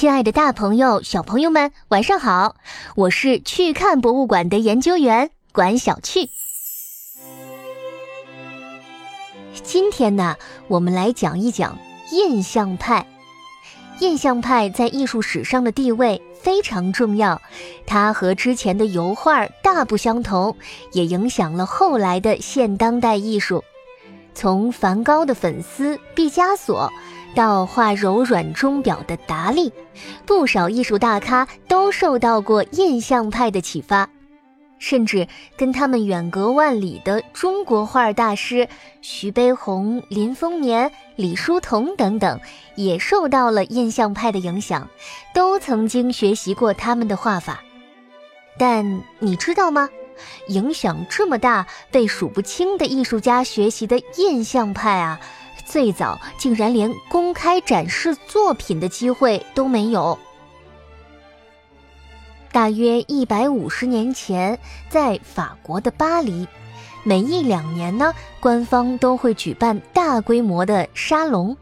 亲爱的，大朋友、小朋友们，晚上好！我是去看博物馆的研究员管小趣。今天呢，我们来讲一讲印象派。印象派在艺术史上的地位非常重要，它和之前的油画大不相同，也影响了后来的现当代艺术。从梵高的粉丝毕加索。到画柔软钟表的达利，不少艺术大咖都受到过印象派的启发，甚至跟他们远隔万里的中国画大师徐悲鸿、林风眠、李叔同等等，也受到了印象派的影响，都曾经学习过他们的画法。但你知道吗？影响这么大、被数不清的艺术家学习的印象派啊！最早竟然连公开展示作品的机会都没有。大约一百五十年前，在法国的巴黎，每一两年呢，官方都会举办大规模的沙龙，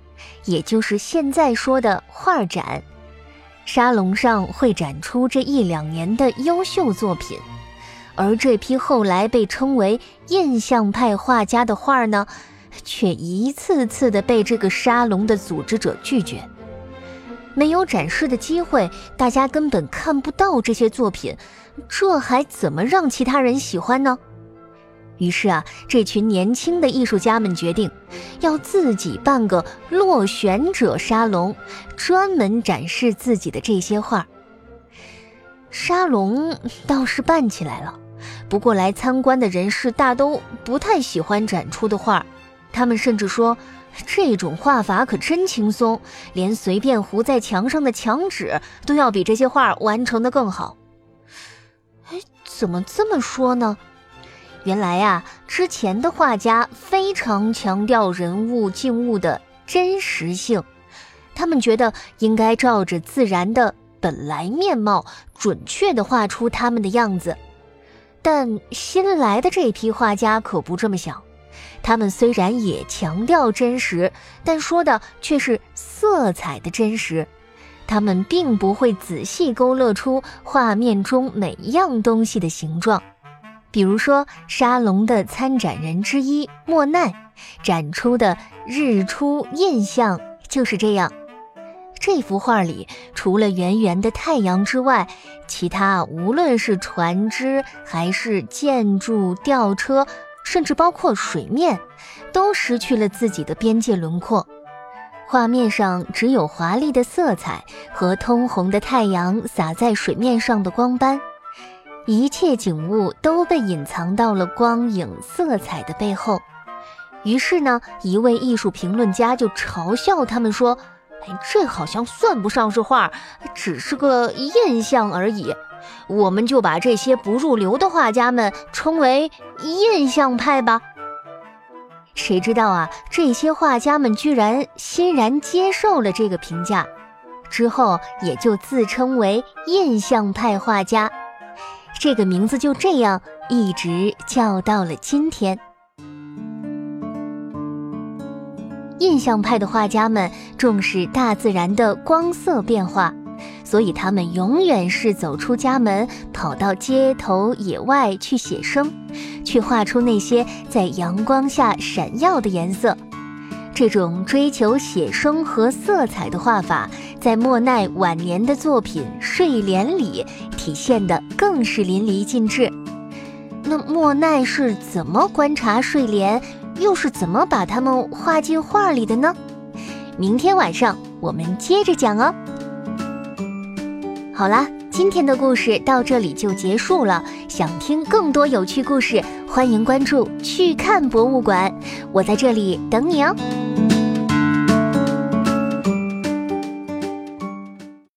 也就是现在说的画展。沙龙上会展出这一两年的优秀作品，而这批后来被称为印象派画家的画呢？却一次次的被这个沙龙的组织者拒绝，没有展示的机会，大家根本看不到这些作品，这还怎么让其他人喜欢呢？于是啊，这群年轻的艺术家们决定，要自己办个落选者沙龙，专门展示自己的这些画。沙龙倒是办起来了，不过来参观的人士大都不太喜欢展出的画。他们甚至说，这种画法可真轻松，连随便糊在墙上的墙纸都要比这些画完成的更好。哎，怎么这么说呢？原来呀，之前的画家非常强调人物静物的真实性，他们觉得应该照着自然的本来面貌，准确地画出他们的样子。但新来的这批画家可不这么想。他们虽然也强调真实，但说的却是色彩的真实。他们并不会仔细勾勒出画面中每样东西的形状。比如说，沙龙的参展人之一莫奈展出的《日出印象》就是这样。这幅画里，除了圆圆的太阳之外，其他无论是船只还是建筑、吊车。甚至包括水面，都失去了自己的边界轮廓。画面上只有华丽的色彩和通红的太阳洒在水面上的光斑，一切景物都被隐藏到了光影色彩的背后。于是呢，一位艺术评论家就嘲笑他们说：“哎，这好像算不上是画，只是个印象而已。”我们就把这些不入流的画家们称为印象派吧。谁知道啊，这些画家们居然欣然接受了这个评价，之后也就自称为印象派画家。这个名字就这样一直叫到了今天。印象派的画家们重视大自然的光色变化。所以他们永远是走出家门，跑到街头野外去写生，去画出那些在阳光下闪耀的颜色。这种追求写生和色彩的画法，在莫奈晚年的作品《睡莲》里体现的更是淋漓尽致。那莫奈是怎么观察睡莲，又是怎么把它们画进画里的呢？明天晚上我们接着讲哦。好啦，今天的故事到这里就结束了。想听更多有趣故事，欢迎关注“去看博物馆”，我在这里等你哦。